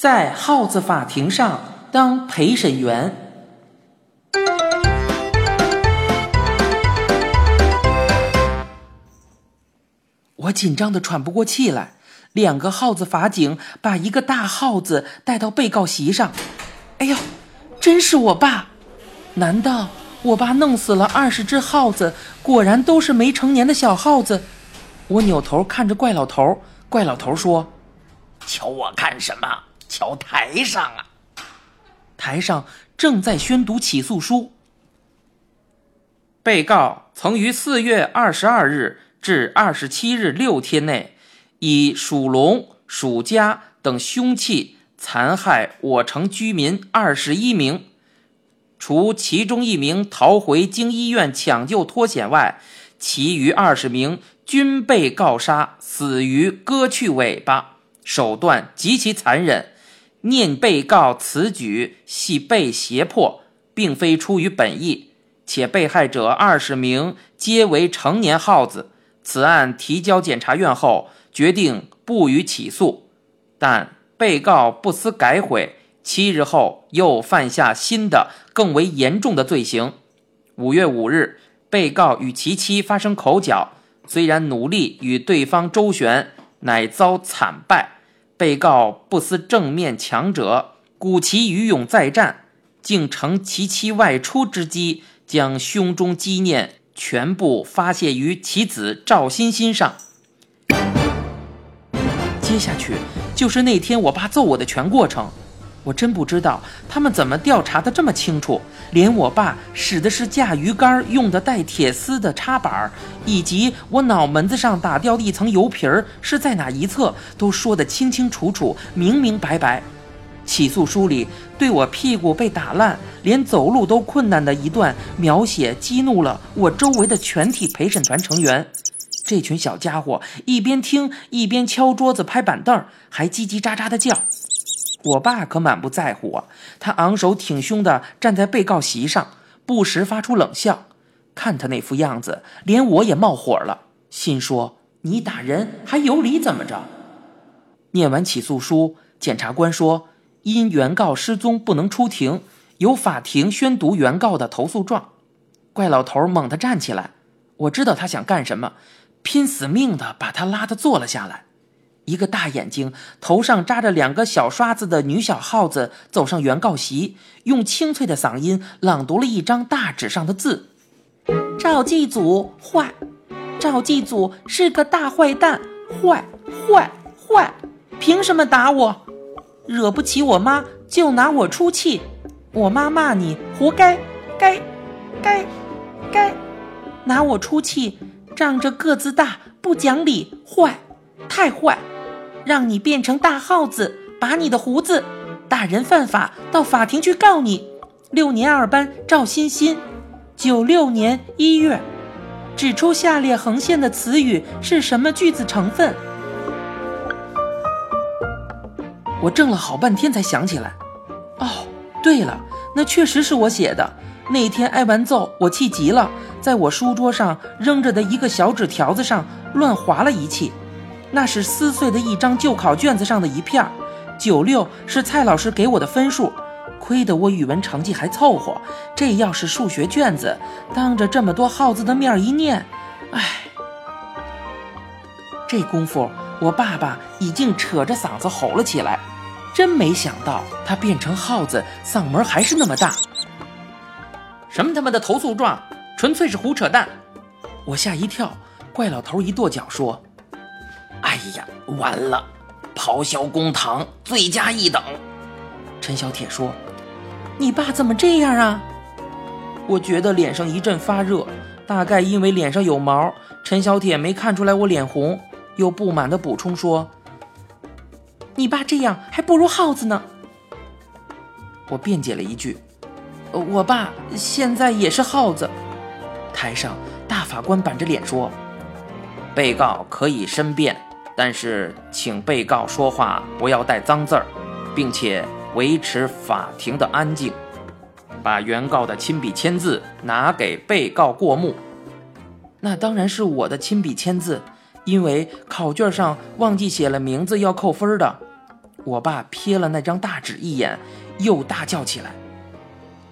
在耗子法庭上当陪审员。我紧张的喘不过气来。两个耗子法警把一个大耗子带到被告席上。哎呦，真是我爸！难道我爸弄死了二十只耗子？果然都是没成年的小耗子。我扭头看着怪老头，怪老头说：“瞧我干什么？瞧台上啊！”台上正在宣读起诉书。被告曾于四月二十二日至二十七日六天内。以属龙、属家等凶器残害我城居民二十一名，除其中一名逃回经医院抢救脱险外，其余二十名均被告杀，死于割去尾巴，手段极其残忍。念被告此举系被胁迫，并非出于本意，且被害者二十名皆为成年耗子。此案提交检察院后。决定不予起诉，但被告不思改悔，七日后又犯下新的更为严重的罪行。五月五日，被告与其妻发生口角，虽然努力与对方周旋，乃遭惨败。被告不思正面强者，鼓其余勇再战，竟乘其妻外出之机，将胸中积念全部发泄于其子赵欣欣上。接下去就是那天我爸揍我的全过程，我真不知道他们怎么调查的这么清楚，连我爸使的是架鱼竿用的带铁丝的插板，以及我脑门子上打掉的一层油皮儿是在哪一侧，都说得清清楚楚、明明白白。起诉书里对我屁股被打烂、连走路都困难的一段描写，激怒了我周围的全体陪审团成员。这群小家伙一边听一边敲桌子、拍板凳，还叽叽喳喳的叫。我爸可满不在乎啊，他昂首挺胸的站在被告席上，不时发出冷笑。看他那副样子，连我也冒火了，心说：你打人还有理怎么着？念完起诉书，检察官说：因原告失踪不能出庭，由法庭宣读原告的投诉状。怪老头猛地站起来，我知道他想干什么。拼死命的把他拉的坐了下来，一个大眼睛、头上扎着两个小刷子的女小耗子走上原告席，用清脆的嗓音朗读了一张大纸上的字：“赵继祖坏，赵继祖是个大坏蛋，坏坏坏，凭什么打我？惹不起我妈就拿我出气，我妈骂你活该，该，该，该，拿我出气。”仗着个子大不讲理，坏，太坏，让你变成大耗子，拔你的胡子，大人犯法，到法庭去告你。六年二班赵欣欣，九六年一月，指出下列横线的词语是什么句子成分？我怔了好半天才想起来，哦，对了，那确实是我写的。那天挨完揍，我气急了。在我书桌上扔着的一个小纸条子上乱划了一气，那是撕碎的一张旧考卷子上的一片九六是蔡老师给我的分数，亏得我语文成绩还凑合。这要是数学卷子，当着这么多耗子的面一念，唉。这功夫，我爸爸已经扯着嗓子吼了起来。真没想到，他变成耗子，嗓门还是那么大。什么他妈的投诉状！纯粹是胡扯淡！我吓一跳，怪老头一跺脚说：“哎呀，完了，咆哮公堂，罪加一等。”陈小铁说：“你爸怎么这样啊？”我觉得脸上一阵发热，大概因为脸上有毛。陈小铁没看出来我脸红，又不满的补充说：“你爸这样还不如耗子呢。”我辩解了一句：“我爸现在也是耗子。”台上，大法官板着脸说：“被告可以申辩，但是请被告说话不要带脏字儿，并且维持法庭的安静。把原告的亲笔签字拿给被告过目。那当然是我的亲笔签字，因为考卷上忘记写了名字要扣分的。我爸瞥了那张大纸一眼，又大叫起来：“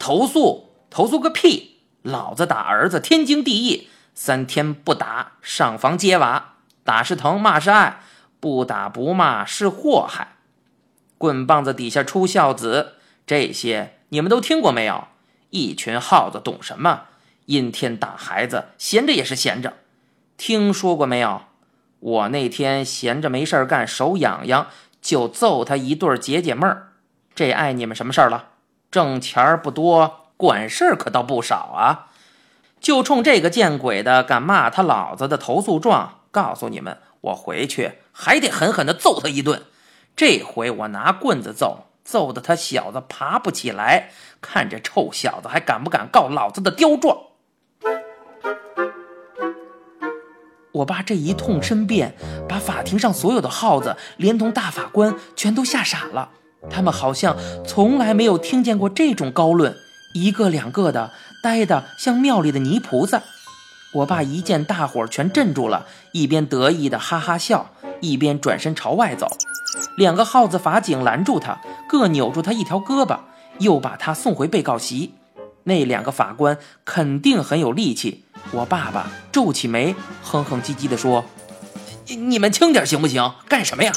投诉！投诉个屁！老子打儿子天经地义，三天不打上房揭瓦，打是疼，骂是爱，不打不骂是祸害。棍棒子底下出孝子，这些你们都听过没有？一群耗子懂什么？阴天打孩子，闲着也是闲着。听说过没有？我那天闲着没事干，手痒痒。”就揍他一对解解闷儿，这碍你们什么事儿了？挣钱儿不多，管事儿可倒不少啊！就冲这个见鬼的敢骂他老子的投诉状，告诉你们，我回去还得狠狠地揍他一顿。这回我拿棍子揍，揍得他小子爬不起来，看这臭小子还敢不敢告老子的刁状！我爸这一通申辩，把法庭上所有的耗子，连同大法官，全都吓傻了。他们好像从来没有听见过这种高论，一个两个的呆得像庙里的泥菩萨。我爸一见大伙全镇住了，一边得意的哈哈笑，一边转身朝外走。两个耗子法警拦住他，各扭住他一条胳膊，又把他送回被告席。那两个法官肯定很有力气。我爸爸皱起眉，哼哼唧唧地说：“你们轻点行不行？干什么呀？”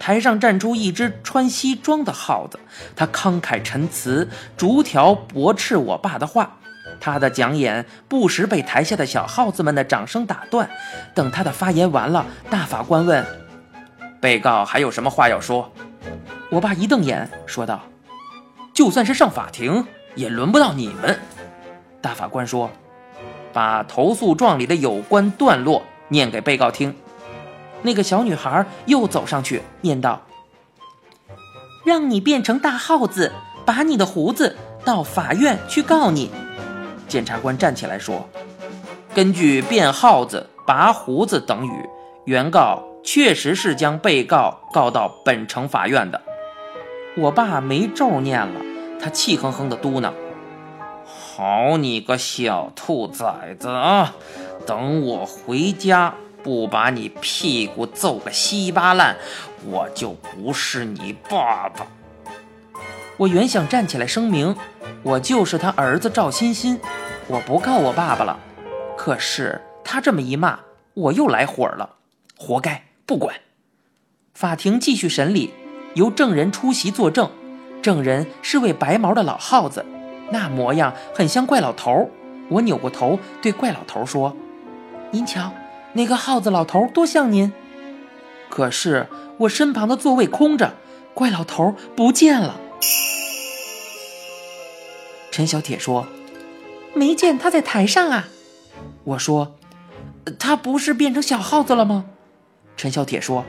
台上站出一只穿西装的耗子，他慷慨陈词，逐条驳斥我爸的话。他的讲演不时被台下的小耗子们的掌声打断。等他的发言完了，大法官问：“被告还有什么话要说？”我爸一瞪眼，说道：“就算是上法庭，也轮不到你们。”大法官说。把投诉状里的有关段落念给被告听。那个小女孩又走上去念道：“让你变成大耗子，把你的胡子，到法院去告你。”检察官站起来说：“根据变耗子、拔胡子等语，原告确实是将被告告到本城法院的。”我爸没咒念了，他气哼哼地嘟囔。好你个小兔崽子啊！等我回家不把你屁股揍个稀巴烂，我就不是你爸爸。我原想站起来声明，我就是他儿子赵欣欣，我不告我爸爸了。可是他这么一骂，我又来火了，活该！不管。法庭继续审理，由证人出席作证，证人是位白毛的老耗子。那模样很像怪老头，我扭过头对怪老头说：“您瞧，那个耗子老头多像您。”可是我身旁的座位空着，怪老头不见了。陈小铁说：“没见他在台上啊。”我说：“他不是变成小耗子了吗？”陈小铁说：“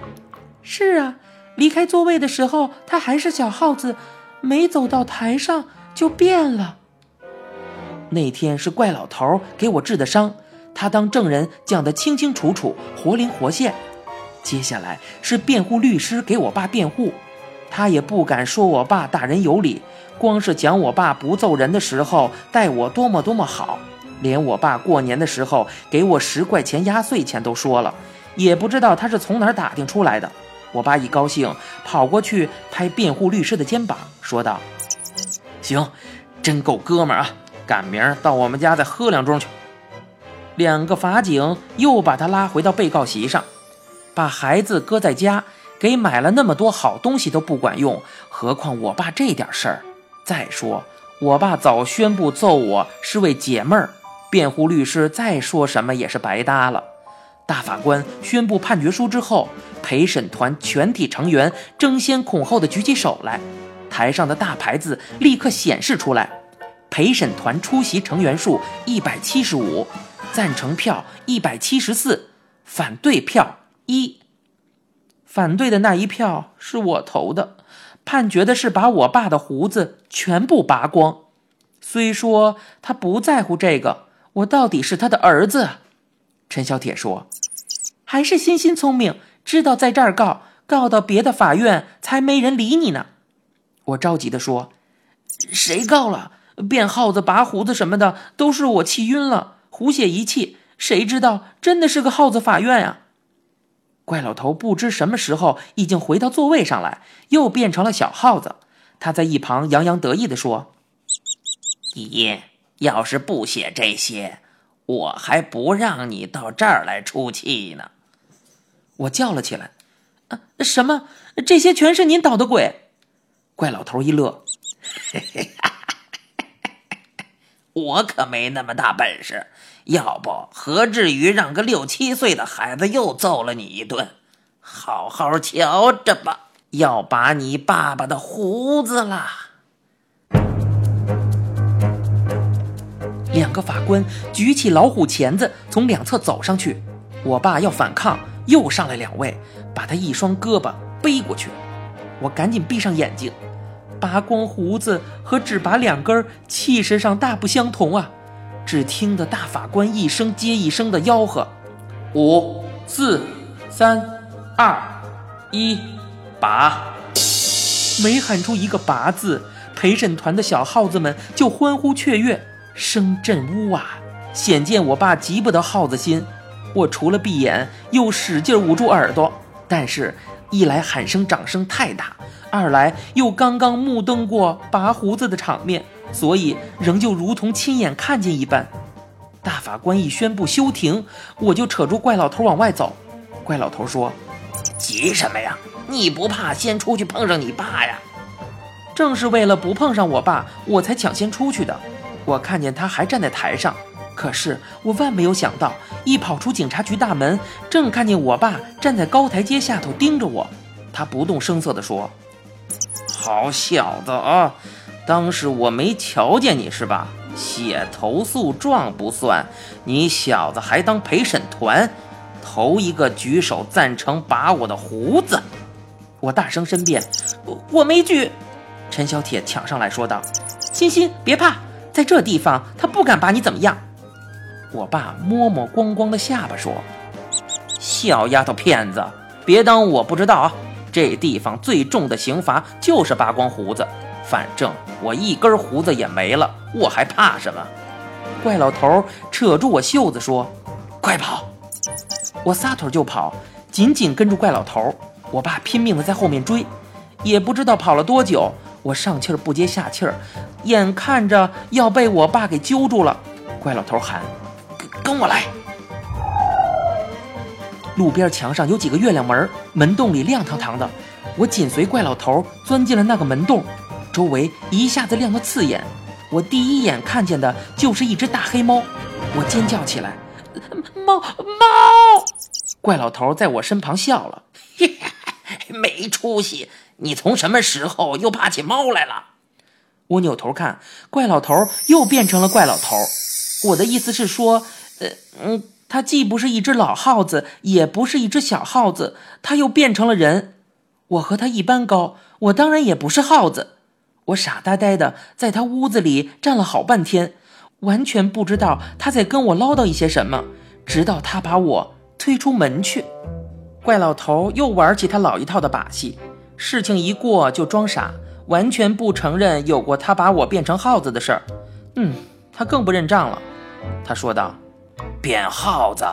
是啊，离开座位的时候他还是小耗子，没走到台上。”就变了。那天是怪老头给我治的伤，他当证人讲得清清楚楚，活灵活现。接下来是辩护律师给我爸辩护，他也不敢说我爸大人有理，光是讲我爸不揍人的时候待我多么多么好，连我爸过年的时候给我十块钱压岁钱都说了，也不知道他是从哪儿打听出来的。我爸一高兴，跑过去拍辩护律师的肩膀，说道。行，真够哥们儿啊！赶明儿到我们家再喝两盅去。两个法警又把他拉回到被告席上，把孩子搁在家，给买了那么多好东西都不管用，何况我爸这点事儿？再说，我爸早宣布揍我是为解闷儿，辩护律师再说什么也是白搭了。大法官宣布判决书之后，陪审团全体成员争先恐后的举起手来。台上的大牌子立刻显示出来，陪审团出席成员数一百七十五，赞成票一百七十四，反对票一。反对的那一票是我投的，判决的是把我爸的胡子全部拔光。虽说他不在乎这个，我到底是他的儿子。陈小铁说：“还是欣欣聪明，知道在这儿告，告到别的法院才没人理你呢。”我着急地说：“谁告了？变耗子、拔胡子什么的，都是我气晕了，胡写一气。谁知道真的是个耗子法院呀？”怪老头不知什么时候已经回到座位上来，又变成了小耗子。他在一旁洋洋得意地说：“咦，要是不写这些，我还不让你到这儿来出气呢。”我叫了起来：“啊，什么？这些全是您捣的鬼！”怪老头一乐：“ 我可没那么大本事，要不何至于让个六七岁的孩子又揍了你一顿？好好瞧着吧，要拔你爸爸的胡子啦！”两个法官举起老虎钳子，从两侧走上去。我爸要反抗，又上来两位，把他一双胳膊背过去。我赶紧闭上眼睛。拔光胡子和只拔两根，气势上大不相同啊！只听得大法官一声接一声的吆喝：“五、四、三、二、一，拔！”没喊出一个“拔”字，陪审团的小耗子们就欢呼雀跃，声震屋瓦，显见我爸急不得耗子心。我除了闭眼，又使劲捂住耳朵，但是，一来喊声掌声太大。二来又刚刚目瞪过拔胡子的场面，所以仍旧如同亲眼看见一般。大法官一宣布休庭，我就扯住怪老头往外走。怪老头说：“急什么呀？你不怕先出去碰上你爸呀？”正是为了不碰上我爸，我才抢先出去的。我看见他还站在台上，可是我万没有想到，一跑出警察局大门，正看见我爸站在高台阶下头盯着我。他不动声色地说。好小子啊！当时我没瞧见你是吧？写投诉状不算，你小子还当陪审团，头一个举手赞成拔我的胡子。我大声申辩：“我我没举。”陈小铁抢上来说道：“欣欣，别怕，在这地方他不敢把你怎么样。”我爸摸摸光光的下巴说：“小丫头片子，别当我不知道啊！”这地方最重的刑罚就是拔光胡子，反正我一根胡子也没了，我还怕什么？怪老头扯住我袖子说：“快跑！”我撒腿就跑，紧紧跟住怪老头。我爸拼命的在后面追，也不知道跑了多久，我上气儿不接下气儿，眼看着要被我爸给揪住了。怪老头喊：“跟我来！”路边墙上有几个月亮门，门洞里亮堂堂的。我紧随怪老头钻进了那个门洞，周围一下子亮得刺眼。我第一眼看见的就是一只大黑猫，我尖叫起来：“猫猫！”怪老头在我身旁笑了：“没出息，你从什么时候又怕起猫来了？”我扭头看，怪老头又变成了怪老头。我的意思是说，呃，嗯。他既不是一只老耗子，也不是一只小耗子，他又变成了人。我和他一般高，我当然也不是耗子。我傻呆呆的在他屋子里站了好半天，完全不知道他在跟我唠叨一些什么。直到他把我推出门去，怪老头又玩起他老一套的把戏。事情一过就装傻，完全不承认有过他把我变成耗子的事儿。嗯，他更不认账了。他说道。变耗子？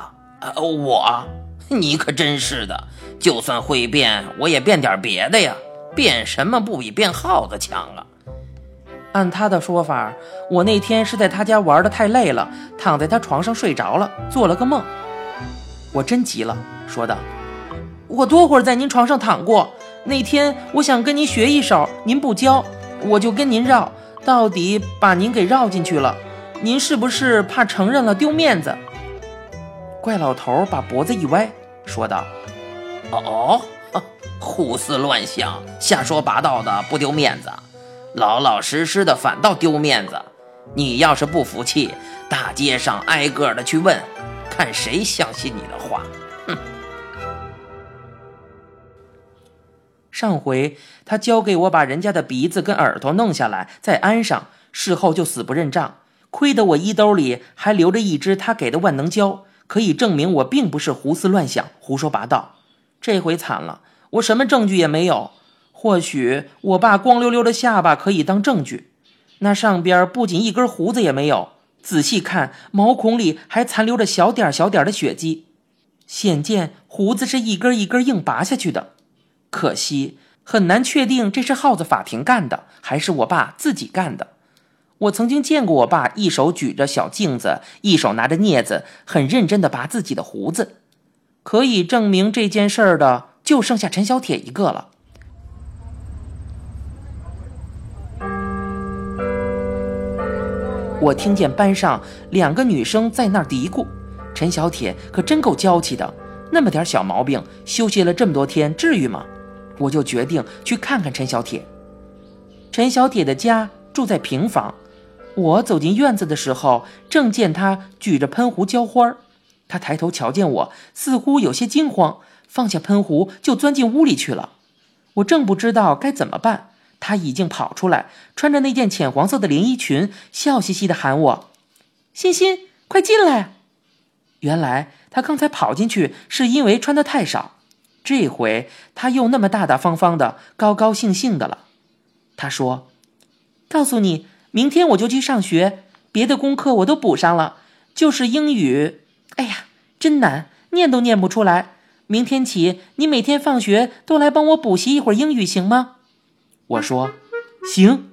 呃，我，你可真是的！就算会变，我也变点别的呀。变什么不比变耗子强啊？按他的说法，我那天是在他家玩的太累了，躺在他床上睡着了，做了个梦。我真急了，说道：“我多会儿在您床上躺过？那天我想跟您学一手，您不教，我就跟您绕，到底把您给绕进去了。您是不是怕承认了丢面子？”怪老头把脖子一歪，说道：“哦哦，胡思乱想，瞎说八道的不丢面子，老老实实的反倒丢面子。你要是不服气，大街上挨个的去问，看谁相信你的话。”哼！上回他教给我把人家的鼻子跟耳朵弄下来再安上，事后就死不认账，亏得我衣兜里还留着一支他给的万能胶。可以证明我并不是胡思乱想、胡说八道。这回惨了，我什么证据也没有。或许我爸光溜溜的下巴可以当证据，那上边不仅一根胡子也没有，仔细看毛孔里还残留着小点小点的血迹。显见胡子是一根一根硬拔下去的。可惜很难确定这是耗子法庭干的，还是我爸自己干的。我曾经见过我爸一手举着小镜子，一手拿着镊子，很认真地拔自己的胡子。可以证明这件事儿的，就剩下陈小铁一个了。我听见班上两个女生在那儿嘀咕：“陈小铁可真够娇气的，那么点小毛病，休息了这么多天，至于吗？”我就决定去看看陈小铁。陈小铁的家住在平房。我走进院子的时候，正见他举着喷壶浇花他抬头瞧见我，似乎有些惊慌，放下喷壶就钻进屋里去了。我正不知道该怎么办。他已经跑出来，穿着那件浅黄色的连衣裙，笑嘻嘻地喊我：“欣欣，快进来！”原来他刚才跑进去是因为穿的太少，这回他又那么大大方方的、高高兴兴的了。他说：“告诉你，明天我就去上学，别的功课我都补上了，就是英语，哎呀，真难，念都念不出来。明天起，你每天放学都来帮我补习一会儿英语，行吗？”我说：“行。”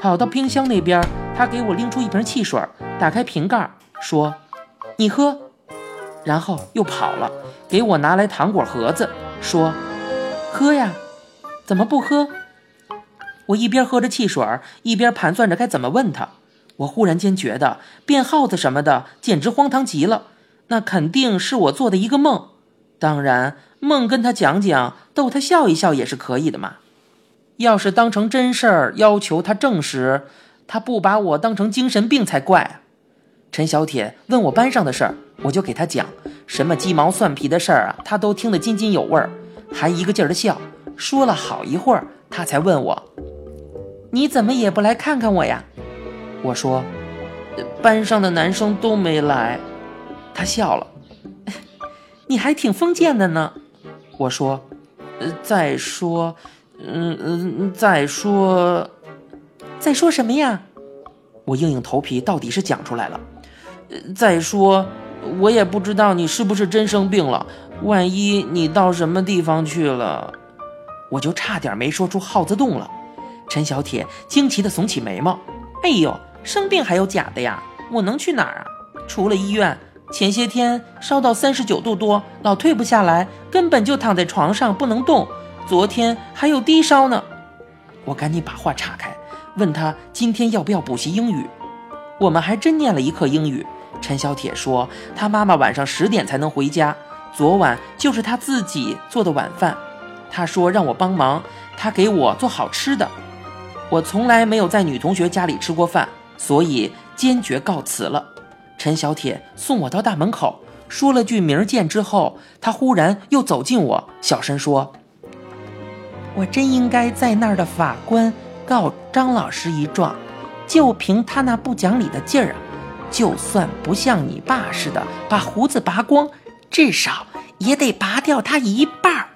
跑到冰箱那边，他给我拎出一瓶汽水，打开瓶盖，说：“你喝。”然后又跑了，给我拿来糖果盒子，说：“喝呀，怎么不喝？”我一边喝着汽水，一边盘算着该怎么问他。我忽然间觉得变耗子什么的简直荒唐极了，那肯定是我做的一个梦。当然，梦跟他讲讲，逗他笑一笑也是可以的嘛。要是当成真事儿，要求他证实，他不把我当成精神病才怪啊。陈小铁问我班上的事儿，我就给他讲，什么鸡毛蒜皮的事儿啊，他都听得津津有味儿，还一个劲儿的笑。说了好一会儿，他才问我：“你怎么也不来看看我呀？”我说：“班上的男生都没来。”他笑了：“ 你还挺封建的呢。”我说：“呃，再说。”嗯嗯，再说，再说什么呀？我硬硬头皮，到底是讲出来了。再说，我也不知道你是不是真生病了。万一你到什么地方去了，我就差点没说出耗子洞了。陈小铁惊奇地耸起眉毛：“哎呦，生病还有假的呀？我能去哪儿啊？除了医院，前些天烧到三十九度多，老退不下来，根本就躺在床上不能动。”昨天还有低烧呢，我赶紧把话岔开，问他今天要不要补习英语。我们还真念了一课英语。陈小铁说他妈妈晚上十点才能回家，昨晚就是他自己做的晚饭。他说让我帮忙，他给我做好吃的。我从来没有在女同学家里吃过饭，所以坚决告辞了。陈小铁送我到大门口，说了句明儿见之后，他忽然又走近我，小声说。我真应该在那儿的法官告张老师一状，就凭他那不讲理的劲儿啊，就算不像你爸似的把胡子拔光，至少也得拔掉他一半儿。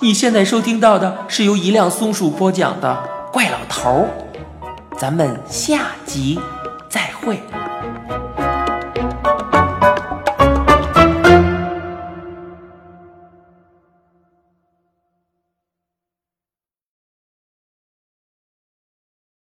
你现在收听到的是由一辆松鼠播讲的《怪老头儿》，咱们下集再会。